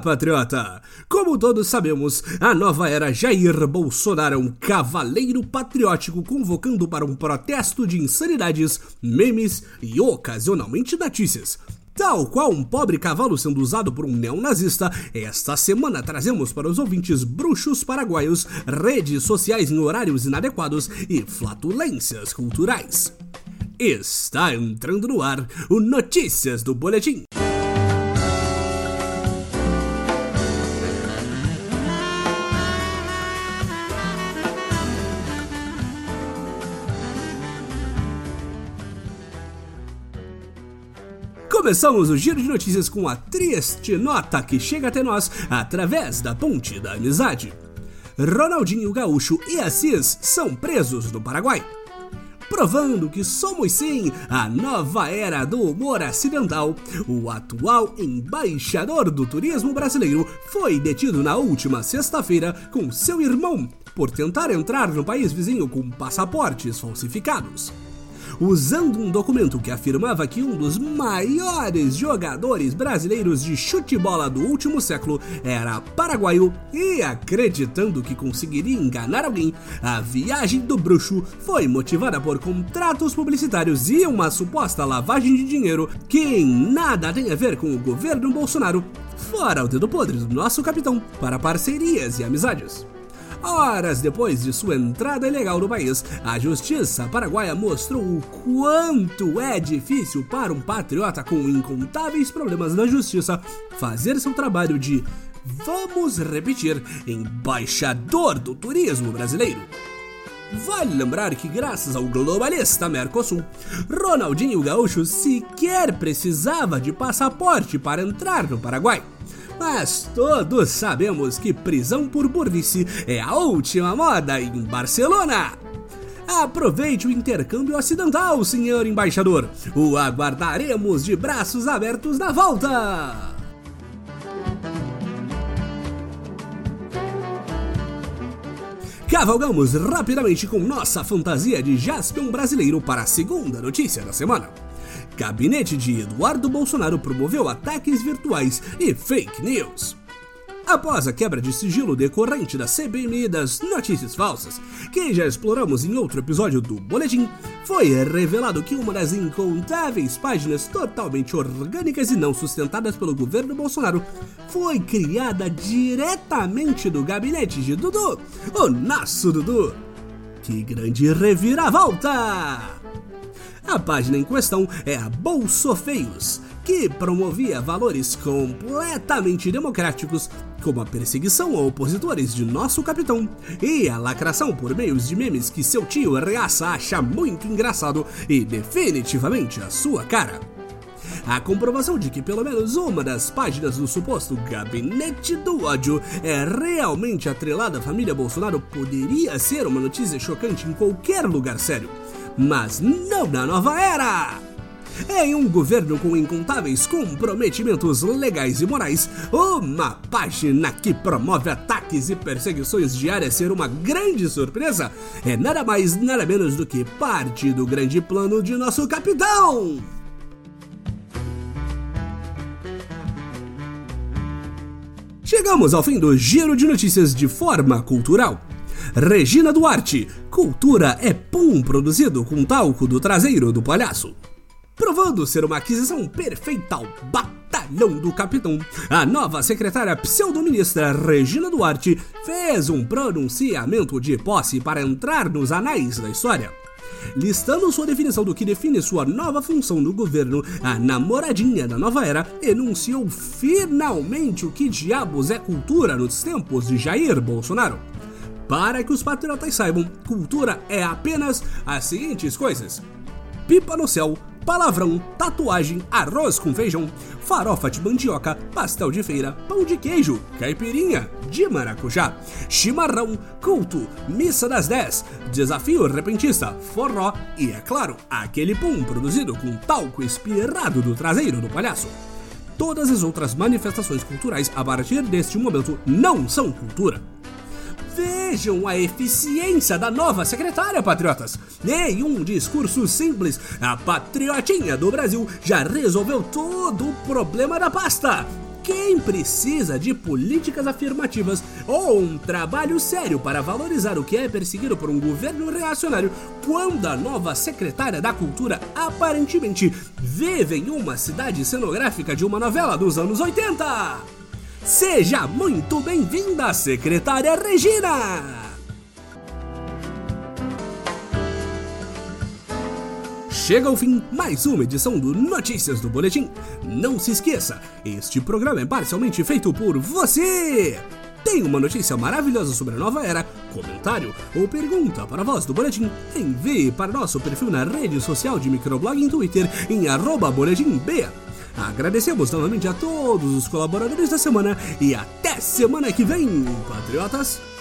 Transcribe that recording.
Patriota! Como todos sabemos, a nova era Jair Bolsonaro é um cavaleiro patriótico convocando para um protesto de insanidades, memes e ocasionalmente notícias. Tal qual um pobre cavalo sendo usado por um neonazista, esta semana trazemos para os ouvintes bruxos paraguaios, redes sociais em horários inadequados e flatulências culturais. Está entrando no ar o Notícias do Boletim. Começamos o giro de notícias com a triste nota que chega até nós através da ponte da amizade. Ronaldinho Gaúcho e Assis são presos no Paraguai. Provando que somos sim a nova era do humor acidental, o atual embaixador do turismo brasileiro foi detido na última sexta-feira com seu irmão por tentar entrar no país vizinho com passaportes falsificados usando um documento que afirmava que um dos maiores jogadores brasileiros de chute-bola do último século era paraguaio e acreditando que conseguiria enganar alguém, a viagem do bruxo foi motivada por contratos publicitários e uma suposta lavagem de dinheiro que nada tem a ver com o governo Bolsonaro, fora o dedo podre do nosso capitão para parcerias e amizades. Horas depois de sua entrada ilegal no país, a justiça paraguaia mostrou o quanto é difícil para um patriota com incontáveis problemas na justiça fazer seu trabalho de, vamos repetir, embaixador do turismo brasileiro. Vale lembrar que, graças ao globalista Mercosul, Ronaldinho Gaúcho sequer precisava de passaporte para entrar no Paraguai. Mas todos sabemos que prisão por burrice é a última moda em Barcelona. Aproveite o intercâmbio acidental, senhor embaixador. O aguardaremos de braços abertos na volta. Cavalgamos rapidamente com nossa fantasia de Jaspion brasileiro para a segunda notícia da semana. Gabinete de Eduardo Bolsonaro promoveu ataques virtuais e fake news. Após a quebra de sigilo decorrente da CPMI das notícias falsas, que já exploramos em outro episódio do Boletim, foi revelado que uma das incontáveis páginas totalmente orgânicas e não sustentadas pelo governo Bolsonaro foi criada diretamente do gabinete de Dudu, o nosso Dudu. Que grande reviravolta! A página em questão é a Bolsofeios, que promovia valores completamente democráticos, como a perseguição a opositores de nosso capitão e a lacração por meios de memes que seu tio Reaça acha muito engraçado e definitivamente a sua cara. A comprovação de que pelo menos uma das páginas do suposto gabinete do ódio é realmente atrelada à família Bolsonaro poderia ser uma notícia chocante em qualquer lugar sério mas não na nova era! Em um governo com incontáveis comprometimentos legais e morais, uma página que promove ataques e perseguições diárias ser uma grande surpresa é nada mais nada menos do que parte do grande plano de nosso capitão! Chegamos ao fim do giro de notícias de forma cultural. Regina Duarte, cultura é pum produzido com talco do traseiro do palhaço. Provando ser uma aquisição perfeita ao batalhão do capitão, a nova secretária pseudo-ministra Regina Duarte fez um pronunciamento de posse para entrar nos anais da história. Listando sua definição do que define sua nova função no governo, a namoradinha da nova era enunciou finalmente o que diabos é cultura nos tempos de Jair Bolsonaro. Para que os patriotas saibam, cultura é apenas as seguintes coisas: pipa no céu, palavrão, tatuagem, arroz com feijão, farofa de mandioca, pastel de feira, pão de queijo, caipirinha de maracujá, chimarrão, culto, missa das 10, desafio repentista, forró e, é claro, aquele pum produzido com talco espirrado do traseiro do palhaço. Todas as outras manifestações culturais a partir deste momento não são cultura. Vejam a eficiência da nova secretária, patriotas! Em um discurso simples, a patriotinha do Brasil já resolveu todo o problema da pasta. quem precisa de políticas afirmativas ou um trabalho sério para valorizar o que é perseguido por um governo reacionário quando a nova secretária da Cultura aparentemente vive em uma cidade cenográfica de uma novela dos anos 80? Seja muito bem-vinda, secretária Regina! Chega ao fim mais uma edição do Notícias do Boletim. Não se esqueça, este programa é parcialmente feito por você. Tem uma notícia maravilhosa sobre a nova era, comentário ou pergunta para a voz do Boletim? Envie para nosso perfil na rede social de microblog em Twitter em arroba boletimb. Agradecemos novamente a todos os colaboradores da semana e até semana que vem, patriotas!